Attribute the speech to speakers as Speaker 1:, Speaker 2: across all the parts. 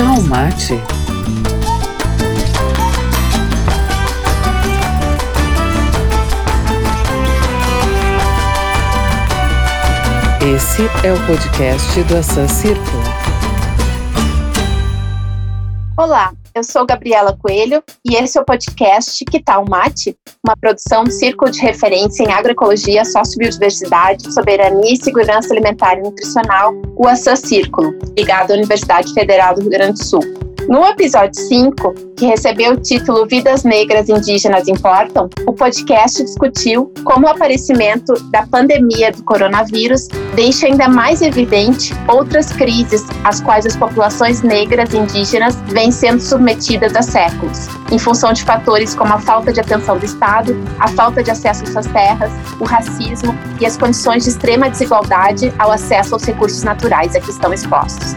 Speaker 1: tal mate? Esse é o podcast do Assan Círculo.
Speaker 2: Olá, eu sou Gabriela Coelho e esse é o podcast Que Tal Mate? Uma produção do Círculo de Referência em Agroecologia, Sociobiodiversidade, Soberania e Segurança Alimentar e Nutricional, o Assan Círculo, ligado à Universidade Federal do Rio Grande do Sul. No episódio 5, que recebeu o título Vidas Negras Indígenas Importam, o podcast discutiu como o aparecimento da pandemia do coronavírus deixa ainda mais evidente outras crises às quais as populações negras indígenas vêm sendo submetidas há séculos, em função de fatores como a falta de atenção do Estado, a falta de acesso às suas terras, o racismo e as condições de extrema desigualdade ao acesso aos recursos naturais a que estão expostos.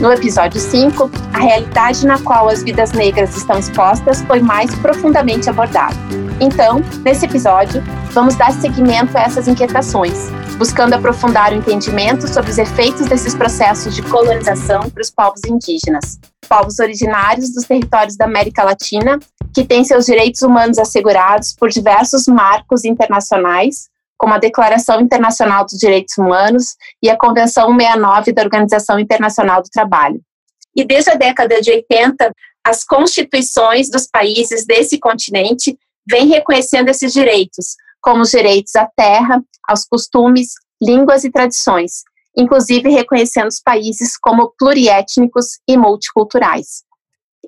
Speaker 2: No episódio 5, a realidade na qual as vidas negras estão expostas foi mais profundamente abordada. Então, nesse episódio, vamos dar seguimento a essas inquietações, buscando aprofundar o entendimento sobre os efeitos desses processos de colonização para os povos indígenas, povos originários dos territórios da América Latina, que têm seus direitos humanos assegurados por diversos marcos internacionais, como a Declaração Internacional dos Direitos Humanos e a Convenção 169 da Organização Internacional do Trabalho. E desde a década de 80, as constituições dos países desse continente vêm reconhecendo esses direitos, como os direitos à terra, aos costumes, línguas e tradições, inclusive reconhecendo os países como pluriétnicos e multiculturais.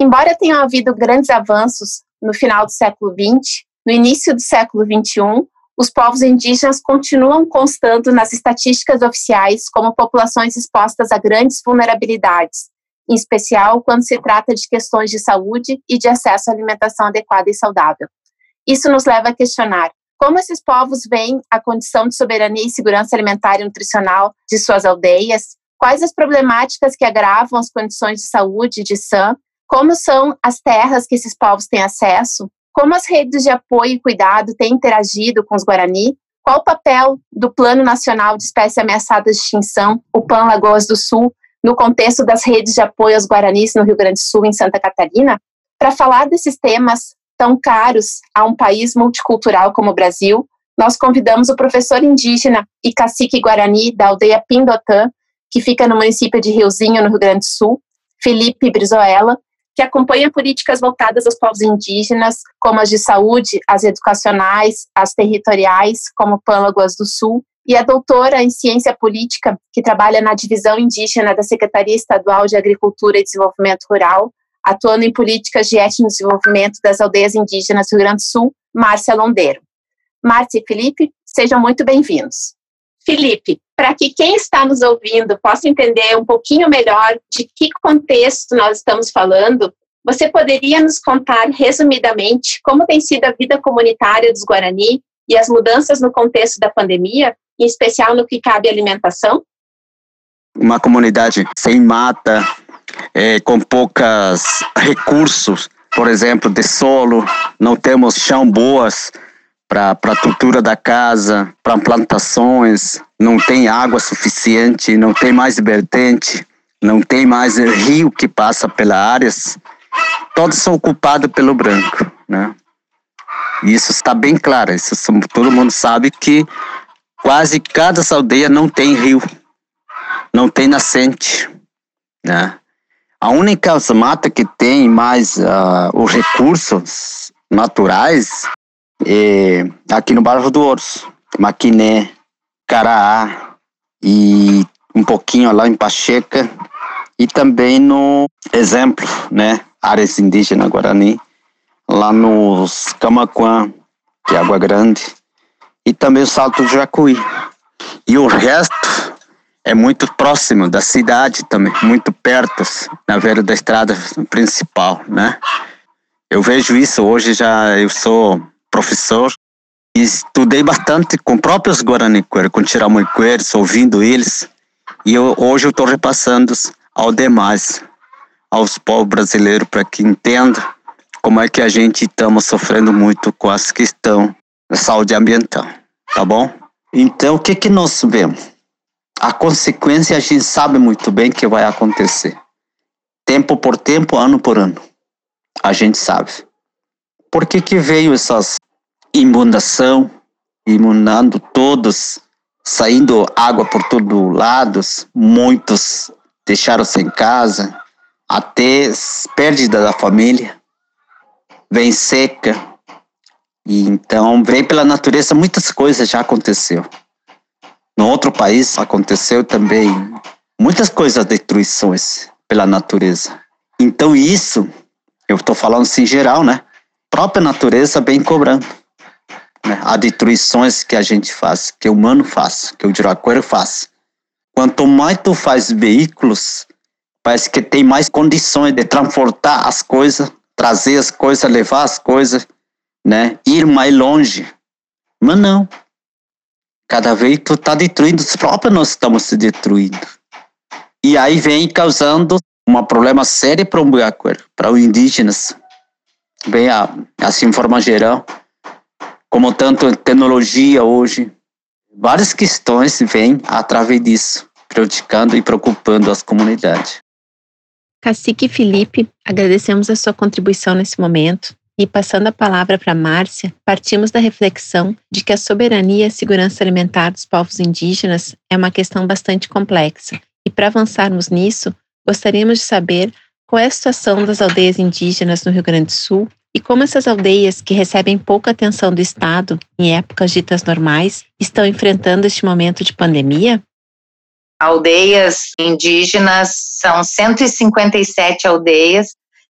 Speaker 2: Embora tenham havido grandes avanços no final do século XX, no início do século XXI, os povos indígenas continuam constando nas estatísticas oficiais como populações expostas a grandes vulnerabilidades, em especial quando se trata de questões de saúde e de acesso à alimentação adequada e saudável. Isso nos leva a questionar como esses povos veem a condição de soberania e segurança alimentar e nutricional de suas aldeias, quais as problemáticas que agravam as condições de saúde de SAM, como são as terras que esses povos têm acesso, como as redes de apoio e cuidado têm interagido com os Guarani? Qual o papel do Plano Nacional de Espécies Ameaçadas de Extinção, o PAN Lagoas do Sul, no contexto das redes de apoio aos Guaranis no Rio Grande do Sul em Santa Catarina? Para falar desses temas tão caros a um país multicultural como o Brasil, nós convidamos o professor indígena e cacique Guarani da aldeia Pindotã, que fica no município de Riozinho, no Rio Grande do Sul, Felipe Brizoela, que acompanha políticas voltadas aos povos indígenas, como as de saúde, as educacionais, as territoriais, como Pâlagoas do Sul, e é doutora em ciência política, que trabalha na divisão indígena da Secretaria Estadual de Agricultura e Desenvolvimento Rural, atuando em políticas de etno-desenvolvimento das aldeias indígenas do Rio Grande do Sul, Márcia Londeiro. Márcia e Felipe, sejam muito bem-vindos. Felipe, para que quem está nos ouvindo possa entender um pouquinho melhor de que contexto nós estamos falando, você poderia nos contar resumidamente como tem sido a vida comunitária dos Guarani e as mudanças no contexto da pandemia, em especial no que cabe alimentação?
Speaker 3: Uma comunidade sem mata, é, com poucos recursos, por exemplo, de solo, não temos chão boas, para a cultura da casa, para plantações, não tem água suficiente, não tem mais vertente, não tem mais rio que passa pelas áreas, todos são ocupados pelo branco, né? E isso está bem claro, isso todo mundo sabe que quase cada aldeia não tem rio, não tem nascente, né? A única mata que tem mais uh, os recursos naturais é, aqui no bairro do Orso, Maquiné, Caraá e um pouquinho lá em Pacheca e também no exemplo, né, áreas indígenas Guarani, lá nos Camaquã, que é Água Grande, e também o Salto do Jacuí. E o resto é muito próximo da cidade também, muito perto, na beira da estrada principal, né? Eu vejo isso hoje já, eu sou professor e estudei bastante com próprios Guarani com Tiramoiqueiros, ouvindo eles. E eu, hoje eu estou repassando ao demais, aos povos brasileiros, para que entendam como é que a gente estamos sofrendo muito com essa questão da saúde ambiental, tá bom? Então, o que que nós vemos? A consequência a gente sabe muito bem que vai acontecer. tempo por tempo, ano por ano. A gente sabe. Por que que veio essas inundação, inundando todos, saindo água por todos lados, muitos deixaram sem casa, até perdida da família, vem seca, e então vem pela natureza muitas coisas já aconteceu. No outro país aconteceu também muitas coisas destruições pela natureza. Então isso, eu estou falando assim geral, né? Própria natureza vem cobrando. Né? As destruições que a gente faz, que o humano faz, que o Jiraquara faz. Quanto mais tu faz veículos, parece que tem mais condições de transportar as coisas, trazer as coisas, levar as coisas, né? Ir mais longe. Mas não. Cada vez tu tá destruindo, os próprios nós estamos se destruindo. E aí vem causando um problema sério para o para os indígenas. Bem, assim, de forma geral, como tanto tecnologia hoje, várias questões vêm através disso, prejudicando e preocupando as comunidades.
Speaker 4: Cacique Felipe, agradecemos a sua contribuição nesse momento e, passando a palavra para Márcia, partimos da reflexão de que a soberania e a segurança alimentar dos povos indígenas é uma questão bastante complexa. E para avançarmos nisso, gostaríamos de saber qual é a situação das aldeias indígenas no Rio Grande do Sul e como essas aldeias, que recebem pouca atenção do Estado em épocas ditas normais, estão enfrentando este momento de pandemia?
Speaker 5: Aldeias indígenas são 157 aldeias,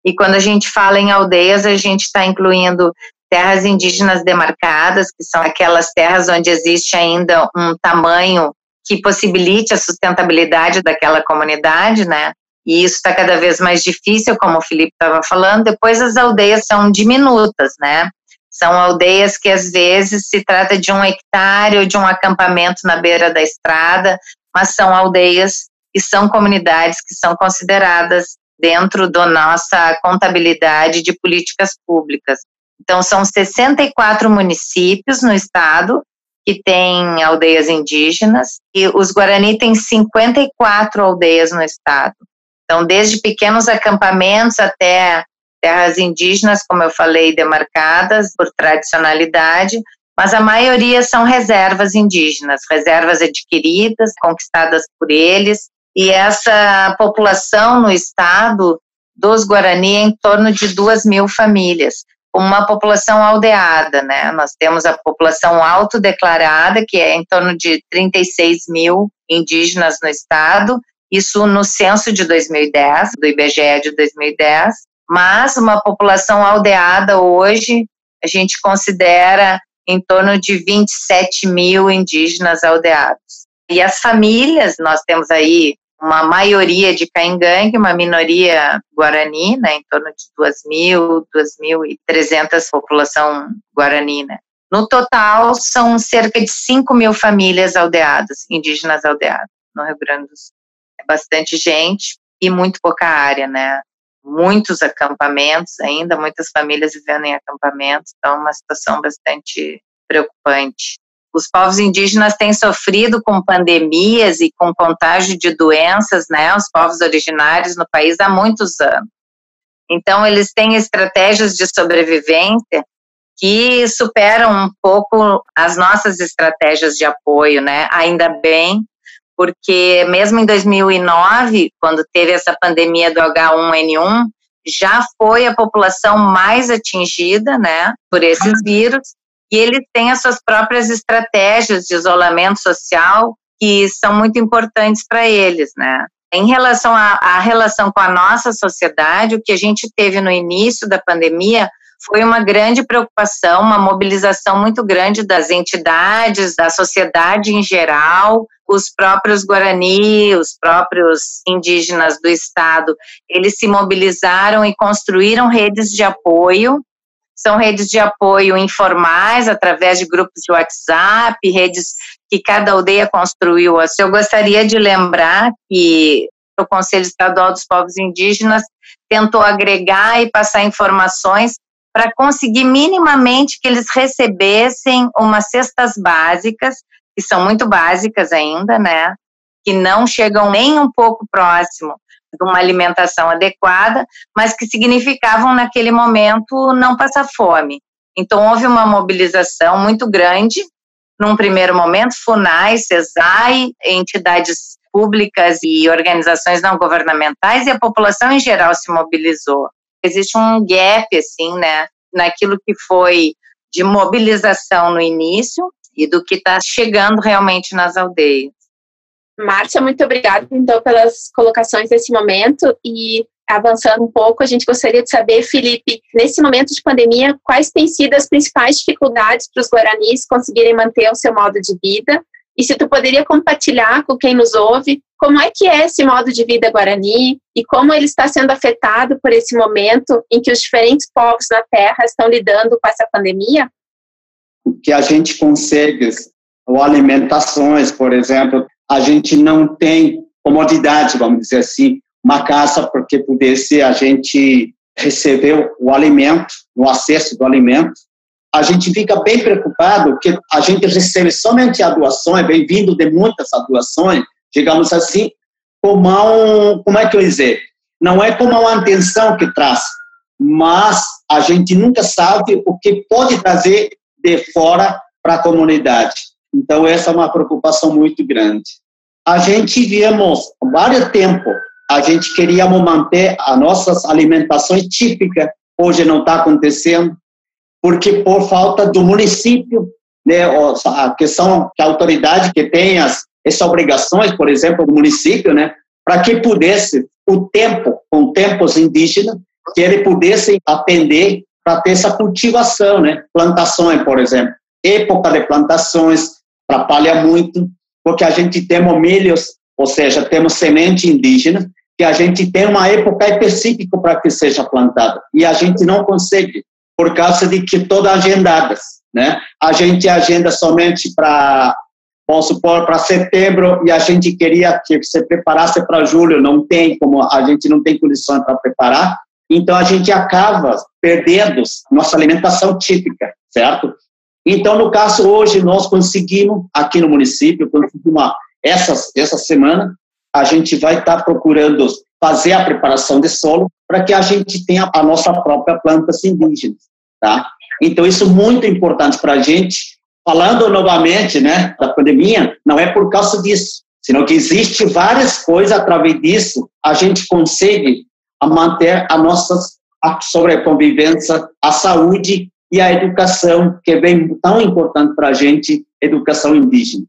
Speaker 5: e quando a gente fala em aldeias, a gente está incluindo terras indígenas demarcadas, que são aquelas terras onde existe ainda um tamanho que possibilite a sustentabilidade daquela comunidade, né? E isso está cada vez mais difícil, como o Felipe estava falando. Depois as aldeias são diminutas, né? São aldeias que às vezes se trata de um hectare ou de um acampamento na beira da estrada, mas são aldeias e são comunidades que são consideradas dentro da nossa contabilidade de políticas públicas. Então, são 64 municípios no estado que têm aldeias indígenas e os Guarani têm 54 aldeias no estado. Então, desde pequenos acampamentos até terras indígenas, como eu falei, demarcadas por tradicionalidade, mas a maioria são reservas indígenas, reservas adquiridas, conquistadas por eles, e essa população no estado dos Guarani é em torno de duas mil famílias, uma população aldeada, né? Nós temos a população autodeclarada, que é em torno de 36 mil indígenas no estado, isso no censo de 2010, do IBGE de 2010, mas uma população aldeada hoje, a gente considera em torno de 27 mil indígenas aldeados. E as famílias, nós temos aí uma maioria de caingangue, uma minoria guarani, né, em torno de 2.000, 2.300 população guarani, né. No total, são cerca de 5 mil famílias aldeadas, indígenas aldeadas, no Rio Grande do Sul bastante gente e muito pouca área, né? Muitos acampamentos ainda, muitas famílias vivendo em acampamentos, então uma situação bastante preocupante. Os povos indígenas têm sofrido com pandemias e com contágio de doenças, né? Os povos originários no país há muitos anos. Então, eles têm estratégias de sobrevivência que superam um pouco as nossas estratégias de apoio, né? Ainda bem porque mesmo em 2009, quando teve essa pandemia do H1N1, já foi a população mais atingida, né, por esses vírus, e eles têm as suas próprias estratégias de isolamento social que são muito importantes para eles, né. Em relação à relação com a nossa sociedade, o que a gente teve no início da pandemia foi uma grande preocupação, uma mobilização muito grande das entidades, da sociedade em geral, os próprios Guarani, os próprios indígenas do estado, eles se mobilizaram e construíram redes de apoio. São redes de apoio informais, através de grupos de WhatsApp, redes que cada aldeia construiu. Eu gostaria de lembrar que o Conselho Estadual dos Povos Indígenas tentou agregar e passar informações para conseguir minimamente que eles recebessem umas cestas básicas, que são muito básicas ainda, né? Que não chegam nem um pouco próximo de uma alimentação adequada, mas que significavam naquele momento não passar fome. Então houve uma mobilização muito grande, num primeiro momento, FUNAI, CESAI, entidades públicas e organizações não governamentais e a população em geral se mobilizou. Existe um gap assim, né, naquilo que foi de mobilização no início e do que está chegando realmente nas aldeias.
Speaker 2: Márcia, muito obrigada então pelas colocações nesse momento e avançando um pouco, a gente gostaria de saber, Felipe, nesse momento de pandemia, quais têm sido as principais dificuldades para os guaranis conseguirem manter o seu modo de vida? E se tu poderia compartilhar com quem nos ouve como é que é esse modo de vida guarani e como ele está sendo afetado por esse momento em que os diferentes povos na Terra estão lidando com essa pandemia?
Speaker 6: Que a gente consegue, ou alimentações, por exemplo, a gente não tem comodidade, vamos dizer assim, uma casa porque pudesse a gente receber o alimento, o acesso do alimento. A gente fica bem preocupado que a gente recebe somente a doação, é bem-vindo de muitas doações, digamos assim, como um, como é que eu dizer? Não é como uma intenção que traz, mas a gente nunca sabe o que pode trazer de fora para a comunidade. Então, essa é uma preocupação muito grande. A gente viemos, vários tempo, a gente queríamos manter as nossas alimentações típicas, hoje não está acontecendo, porque por falta do município, né, a questão que a autoridade que tem as essas obrigações, por exemplo, do município, né, para que pudesse o tempo, com tempos indígenas, que ele pudesse atender para ter essa cultivação, né, plantações, por exemplo. Época de plantações atrapalha muito, porque a gente tem milhos, ou seja, temos semente indígena, que a gente tem uma época específica para que seja plantada, e a gente não consegue, por causa de que todas agendadas, né? A gente agenda somente para vamos supor, para setembro e a gente queria que você preparasse para julho, não tem como, a gente não tem condições para preparar, então a gente acaba perdendo nossa alimentação típica, certo? Então, no caso, hoje nós conseguimos, aqui no município, conseguimos essa, essa semana, a gente vai estar tá procurando fazer a preparação de solo para que a gente tenha a nossa própria plantas indígenas, tá? Então, isso é muito importante para a gente, falando novamente, né, da pandemia, não é por causa disso, senão que existe várias coisas através disso a gente consegue manter a nossa sobreconvivência, a saúde e a educação, que é bem tão importante para a gente, educação indígena.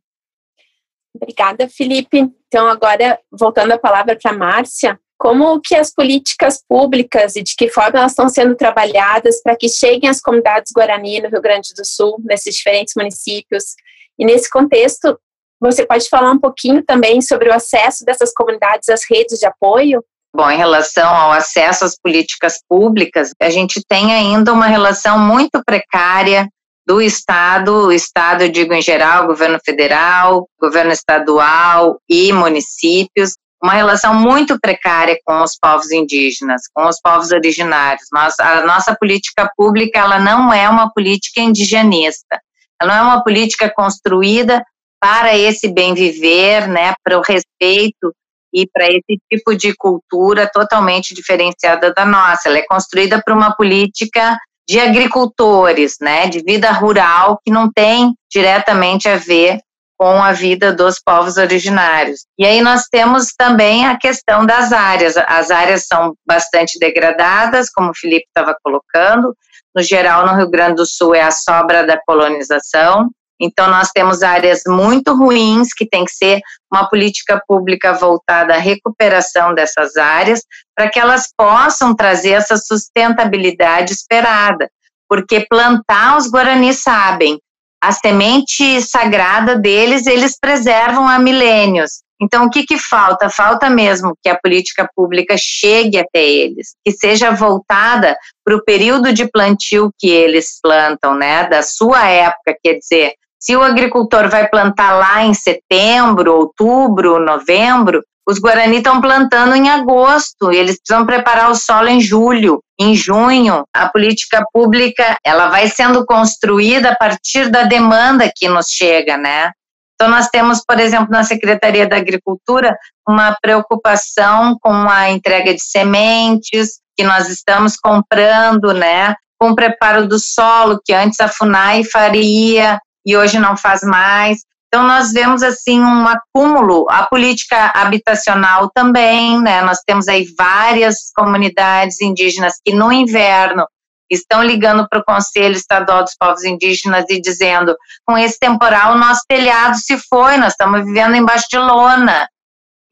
Speaker 2: Obrigada, Felipe. Então, agora, voltando a palavra para a Márcia, como que as políticas públicas e de que forma elas estão sendo trabalhadas para que cheguem às comunidades Guarani no Rio Grande do Sul, nesses diferentes municípios. E nesse contexto, você pode falar um pouquinho também sobre o acesso dessas comunidades às redes de apoio?
Speaker 5: Bom, em relação ao acesso às políticas públicas, a gente tem ainda uma relação muito precária do Estado, o Estado, eu digo em geral, governo federal, governo estadual e municípios, uma relação muito precária com os povos indígenas, com os povos originários. A nossa política pública ela não é uma política indigenista, ela não é uma política construída para esse bem viver, né, para o respeito e para esse tipo de cultura totalmente diferenciada da nossa. Ela é construída para uma política de agricultores, né, de vida rural que não tem diretamente a ver com a vida dos povos originários. E aí nós temos também a questão das áreas. As áreas são bastante degradadas, como o Felipe estava colocando. No geral, no Rio Grande do Sul é a sobra da colonização. Então, nós temos áreas muito ruins que tem que ser uma política pública voltada à recuperação dessas áreas, para que elas possam trazer essa sustentabilidade esperada. Porque plantar, os guaranis sabem, a semente sagrada deles, eles preservam há milênios. Então, o que, que falta? Falta mesmo que a política pública chegue até eles, que seja voltada para o período de plantio que eles plantam, né, da sua época, quer dizer, se o agricultor vai plantar lá em setembro, outubro, novembro, os Guarani estão plantando em agosto, eles precisam preparar o solo em julho, em junho. A política pública, ela vai sendo construída a partir da demanda que nos chega, né? Então, nós temos, por exemplo, na Secretaria da Agricultura, uma preocupação com a entrega de sementes, que nós estamos comprando, né? Com o preparo do solo, que antes a FUNAI faria e hoje não faz mais. Então, nós vemos, assim, um acúmulo. A política habitacional também, né? Nós temos aí várias comunidades indígenas que no inverno estão ligando para o Conselho Estadual dos Povos Indígenas e dizendo: com esse temporal, o nosso telhado se foi, nós estamos vivendo embaixo de lona.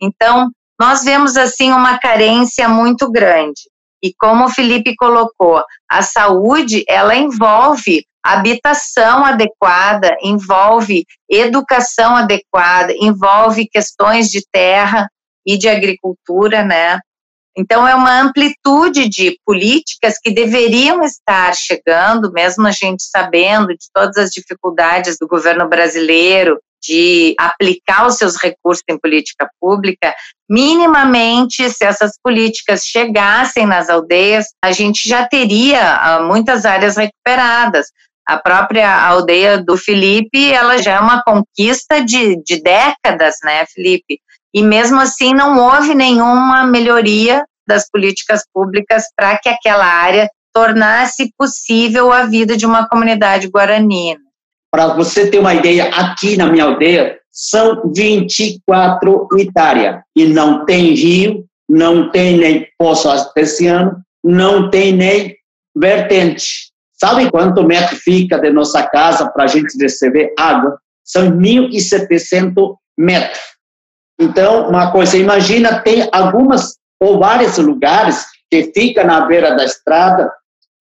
Speaker 5: Então, nós vemos, assim, uma carência muito grande. E como o Felipe colocou, a saúde, ela envolve habitação adequada, envolve educação adequada, envolve questões de terra e de agricultura, né? Então, é uma amplitude de políticas que deveriam estar chegando, mesmo a gente sabendo de todas as dificuldades do governo brasileiro de aplicar os seus recursos em política pública, minimamente, se essas políticas chegassem nas aldeias, a gente já teria ah, muitas áreas recuperadas. A própria aldeia do Felipe, ela já é uma conquista de, de décadas, né, Felipe? E mesmo assim não houve nenhuma melhoria das políticas públicas para que aquela área tornasse possível a vida de uma comunidade guarani.
Speaker 6: Para você ter uma ideia, aqui na minha aldeia são 24 hectares e não tem rio, não tem nem poço artesiano, não tem nem vertente. Sabe quanto metro fica de nossa casa para a gente receber água? São 1.700 metros. Então, uma coisa, imagina, tem algumas ou vários lugares que fica na beira da estrada,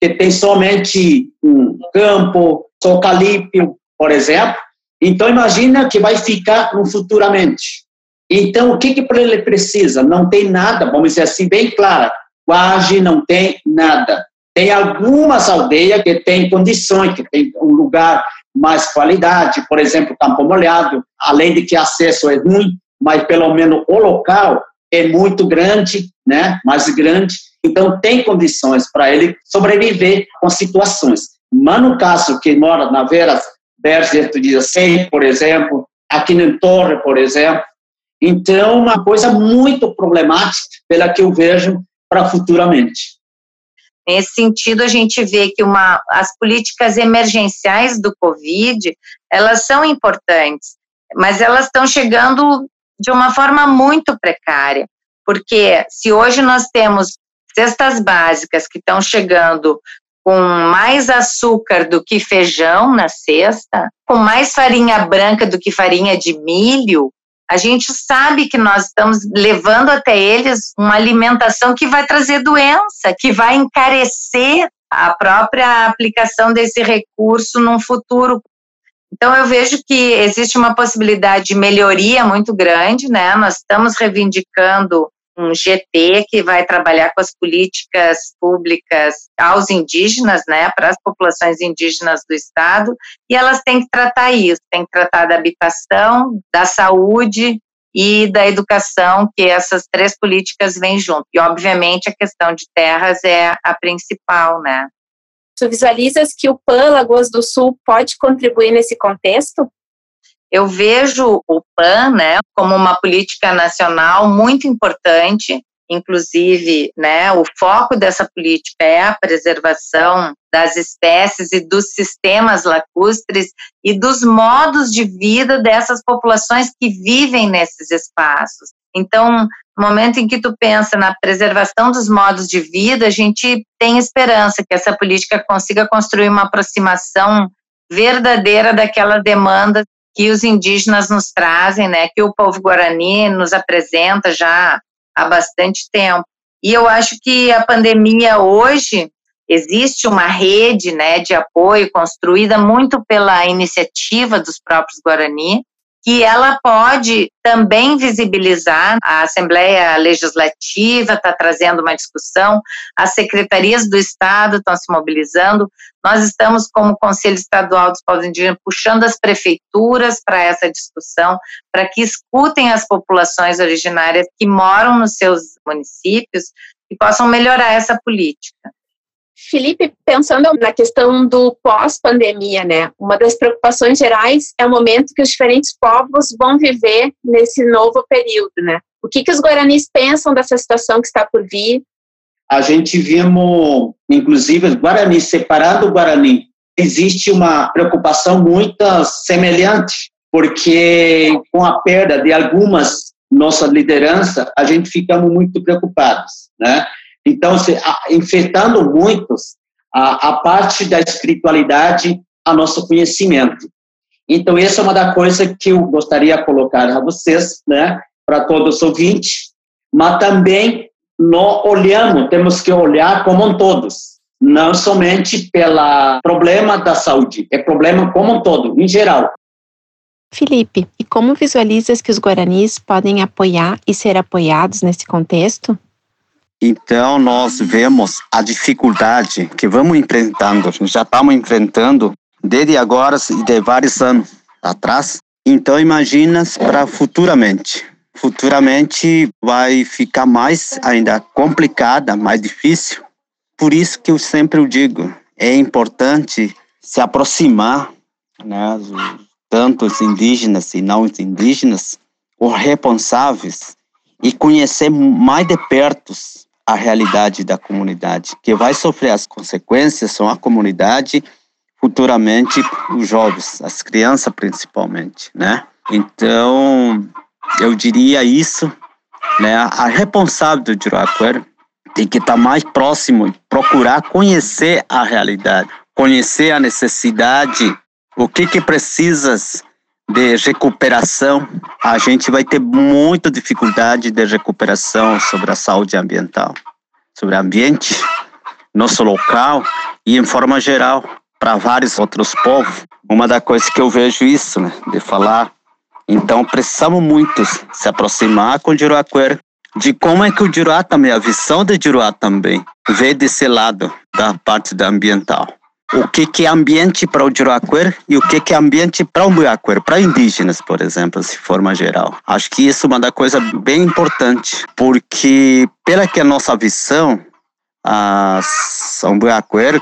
Speaker 6: que tem somente um campo, eucalipto, por exemplo. Então, imagina que vai ficar no futuramente. Então, o que, que ele precisa? Não tem nada, vamos dizer assim, bem clara. Quase não tem nada. Tem algumas aldeias que têm condições, que tem um lugar mais qualidade, por exemplo, Campo Molhado, além de que acesso é ruim, mas pelo menos o local é muito grande, né, mais grande, então tem condições para ele sobreviver com situações. Mas no caso que mora na Vera Berger do 16, por exemplo, aqui no Torre, por exemplo, então uma coisa muito problemática pela que eu vejo para futuramente.
Speaker 5: Nesse sentido, a gente vê que uma, as políticas emergenciais do Covid, elas são importantes, mas elas estão chegando de uma forma muito precária, porque se hoje nós temos cestas básicas que estão chegando com mais açúcar do que feijão na cesta, com mais farinha branca do que farinha de milho, a gente sabe que nós estamos levando até eles uma alimentação que vai trazer doença, que vai encarecer a própria aplicação desse recurso num futuro. Então, eu vejo que existe uma possibilidade de melhoria muito grande, né? Nós estamos reivindicando um GT que vai trabalhar com as políticas públicas aos indígenas, né, para as populações indígenas do estado, e elas têm que tratar isso, têm que tratar da habitação, da saúde e da educação, que essas três políticas vêm junto. E obviamente a questão de terras é a principal, né?
Speaker 2: Tu visualizas que o PAN Lagoas do Sul pode contribuir nesse contexto?
Speaker 5: Eu vejo o PAN né, como uma política nacional muito importante, inclusive, né, o foco dessa política é a preservação das espécies e dos sistemas lacustres e dos modos de vida dessas populações que vivem nesses espaços. Então, no momento em que tu pensa na preservação dos modos de vida, a gente tem esperança que essa política consiga construir uma aproximação verdadeira daquela demanda que os indígenas nos trazem, né, que o povo guarani nos apresenta já há bastante tempo. E eu acho que a pandemia hoje existe uma rede, né, de apoio construída muito pela iniciativa dos próprios guarani, que ela pode também visibilizar. A Assembleia Legislativa está trazendo uma discussão, as secretarias do Estado estão se mobilizando. Nós estamos, como Conselho Estadual dos Povos Indígenas, puxando as prefeituras para essa discussão, para que escutem as populações originárias que moram nos seus municípios e possam melhorar essa política.
Speaker 2: Felipe, pensando na questão do pós-pandemia, né? Uma das preocupações gerais é o momento que os diferentes povos vão viver nesse novo período, né? O que, que os guaranis pensam dessa situação que está por vir?
Speaker 6: A gente vimos, inclusive, os guaranis, separando o guarani, existe uma preocupação muito semelhante, porque com a perda de algumas nossa liderança, a gente ficamos muito preocupados, né? Então, se, a, infectando muitos a, a parte da espiritualidade a nosso conhecimento. Então, essa é uma das coisas que eu gostaria de colocar a vocês, né, para todos os ouvintes, mas também nós olhamos, temos que olhar como um todos, não somente pelo problema da saúde, é problema como um todo, em geral.
Speaker 4: Felipe, e como visualizas que os guaranis podem apoiar e ser apoiados nesse contexto?
Speaker 3: Então, nós vemos a dificuldade que vamos enfrentando, já estamos enfrentando desde agora e de vários anos atrás. Então, imagina para futuramente. Futuramente vai ficar mais ainda complicada, mais difícil. Por isso que eu sempre digo, é importante se aproximar, né, tanto os indígenas e não os indígenas, os responsáveis, e conhecer mais de perto a realidade da comunidade. Que vai sofrer as consequências são a comunidade, futuramente os jovens, as crianças principalmente, né? Então, eu diria isso, né? A responsável do Juraquara tem que estar mais próximo, procurar conhecer a realidade, conhecer a necessidade, o que que precisas de recuperação, a gente vai ter muita dificuldade de recuperação sobre a saúde ambiental, sobre o ambiente, nosso local e em forma geral para vários outros povos. Uma das coisas que eu vejo isso, né, de falar, então precisamos muito se aproximar com o Juruaquera, de como é que o Juruá também, a visão de Juruá também, vê desse lado da parte da ambiental o que, que é ambiente para o Juraquer e o que, que é ambiente para o Muaquer, para indígenas, por exemplo, de forma geral. Acho que isso é uma da coisa bem importante, porque pela que a nossa visão, as Muaquer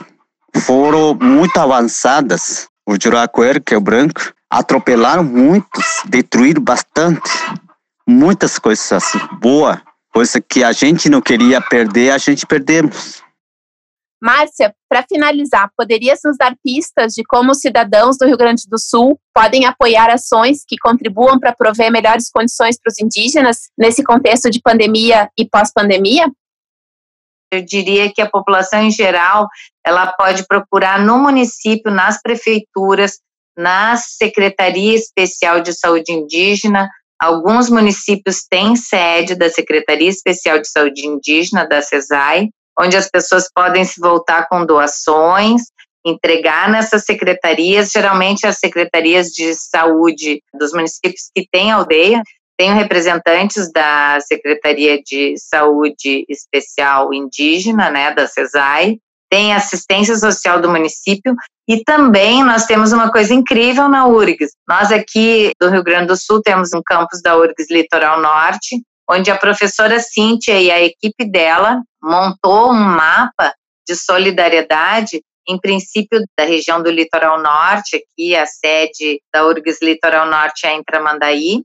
Speaker 3: foram muito avançadas. O Juraquer, que é o branco, atropelaram muitos, destruíram bastante, muitas coisas boas, coisa que a gente não queria perder, a gente perdemos.
Speaker 2: Márcia, para finalizar, poderias nos dar pistas de como os cidadãos do Rio Grande do Sul podem apoiar ações que contribuam para prover melhores condições para os indígenas nesse contexto de pandemia e pós-pandemia?
Speaker 5: Eu diria que a população em geral, ela pode procurar no município, nas prefeituras, na Secretaria Especial de Saúde Indígena. Alguns municípios têm sede da Secretaria Especial de Saúde Indígena, da CESAI, onde as pessoas podem se voltar com doações, entregar nessas secretarias, geralmente as secretarias de saúde dos municípios que têm aldeia, tem representantes da Secretaria de Saúde Especial Indígena, né, da CESAI, tem assistência social do município e também nós temos uma coisa incrível na URGS. Nós aqui do Rio Grande do Sul temos um campus da URGS Litoral Norte, onde a professora Cíntia e a equipe dela montou um mapa de solidariedade, em princípio da região do Litoral Norte, aqui a sede da URGS Litoral Norte é em Tramandaí,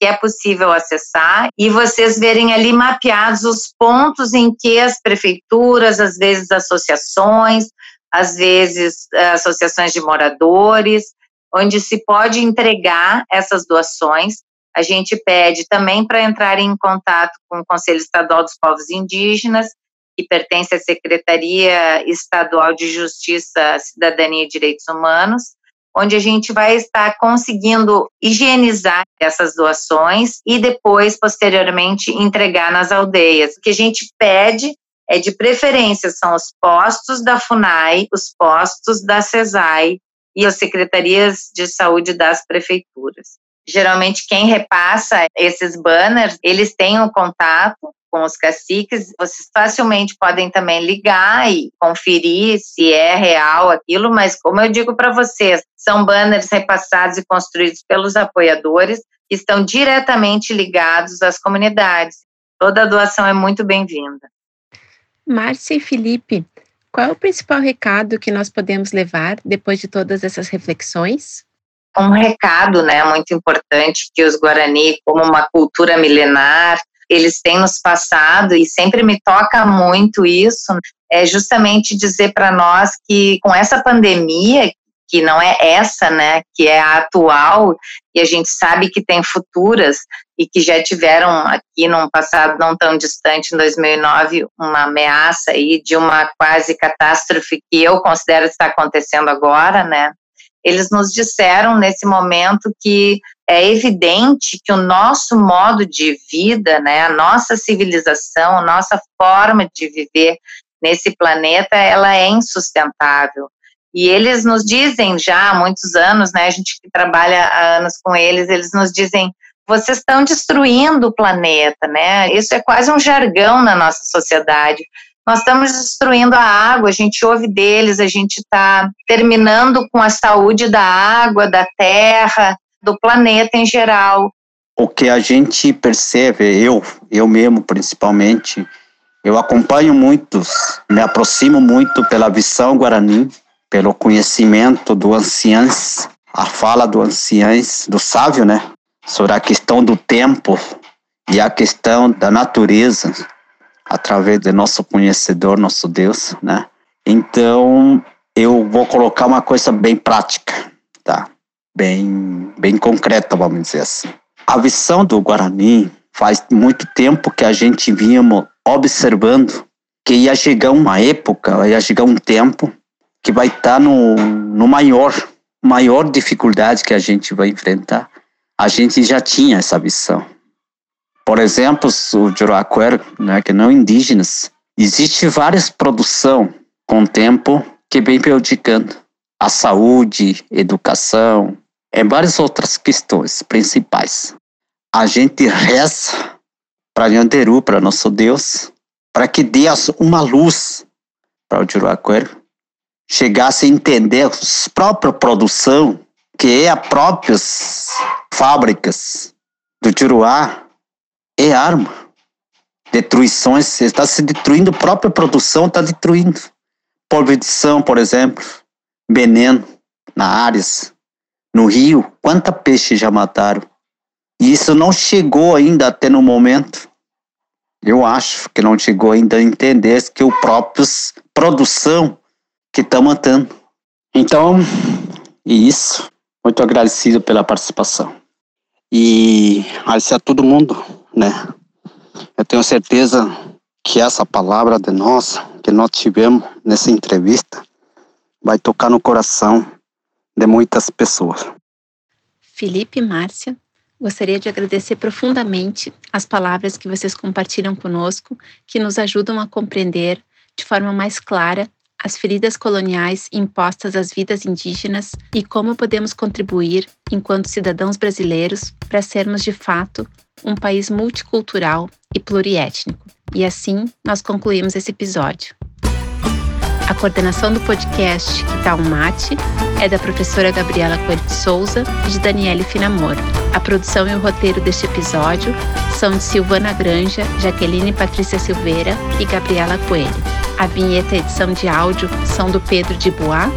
Speaker 5: que é possível acessar e vocês verem ali mapeados os pontos em que as prefeituras, às vezes associações, às vezes eh, associações de moradores, onde se pode entregar essas doações a gente pede também para entrar em contato com o Conselho Estadual dos Povos Indígenas, que pertence à Secretaria Estadual de Justiça, Cidadania e Direitos Humanos, onde a gente vai estar conseguindo higienizar essas doações e depois, posteriormente, entregar nas aldeias. O que a gente pede é de preferência são os postos da FUNAI, os postos da CESAI e as secretarias de saúde das prefeituras. Geralmente quem repassa esses banners, eles têm um contato com os caciques, vocês facilmente podem também ligar e conferir se é real aquilo, mas como eu digo para vocês, são banners repassados e construídos pelos apoiadores que estão diretamente ligados às comunidades. Toda doação é muito bem-vinda.
Speaker 4: Márcia e Felipe,
Speaker 2: Qual é o principal recado que nós podemos levar depois de todas essas reflexões?
Speaker 5: Um recado, né, muito importante que os Guarani, como uma cultura milenar, eles têm nos passado e sempre me toca muito isso, é justamente dizer para nós que com essa pandemia que não é essa, né, que é a atual, e a gente sabe que tem futuras e que já tiveram aqui num passado não tão distante, em 2009, uma ameaça aí de uma quase catástrofe que eu considero estar acontecendo agora, né? Eles nos disseram nesse momento que é evidente que o nosso modo de vida, né, a nossa civilização, a nossa forma de viver nesse planeta, ela é insustentável. E eles nos dizem já há muitos anos, né, a gente que trabalha há anos com eles, eles nos dizem vocês estão destruindo o planeta, né? Isso é quase um jargão na nossa sociedade. Nós estamos destruindo a água, a gente ouve deles, a gente está terminando com a saúde da água, da terra, do planeta em geral.
Speaker 3: O que a gente percebe, eu, eu mesmo principalmente, eu acompanho muitos, me aproximo muito pela visão guarani, pelo conhecimento do anciãs, a fala do anciãs, do sábio, né? Sobre a questão do tempo e a questão da natureza, através do nosso conhecedor, nosso Deus, né? Então, eu vou colocar uma coisa bem prática, tá? Bem, bem concreta, vamos dizer assim. A visão do Guarani faz muito tempo que a gente vinha observando que ia chegar uma época, ia chegar um tempo que vai estar tá no, no maior, maior dificuldade que a gente vai enfrentar. A gente já tinha essa visão. Por exemplo, o Juraquer, né, que não indígenas, existe várias produção com o tempo que vem prejudicando a saúde, educação, e várias outras questões principais. A gente reza para Yanderu, para nosso Deus, para que dê uma luz para o Juraquer, chegasse a entender a própria produção, que é a próprias fábricas do Tiruá, é arma. Destruições, está se destruindo a própria produção, está destruindo. Pulverização, por exemplo, veneno na áreas, no rio, quanta peixe já mataram. E isso não chegou ainda até no momento. Eu acho que não chegou ainda a entender que o próprio produção que está matando. Então, isso. Muito agradecido pela participação. E agradecer a todo mundo, né? Eu tenho certeza que essa palavra de nós, que nós tivemos nessa entrevista, vai tocar no coração de muitas pessoas.
Speaker 2: Felipe e Márcia, gostaria de agradecer profundamente as palavras que vocês compartilham conosco, que nos ajudam a compreender de forma mais clara as feridas coloniais impostas às vidas indígenas e como podemos contribuir, enquanto cidadãos brasileiros, para sermos de fato um país multicultural e pluriétnico. E assim nós concluímos esse episódio. A coordenação do podcast Que Tá um Mate é da professora Gabriela Coelho de Souza e de Daniele Finamor. A produção e o roteiro deste episódio são de Silvana Granja, Jaqueline Patrícia Silveira e Gabriela Coelho. A vinheta e edição de áudio são do Pedro de Bois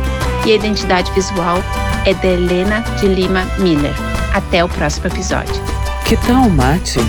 Speaker 2: e a identidade visual é da Helena de Lima Miller. Até o próximo episódio.
Speaker 1: Que tal mate?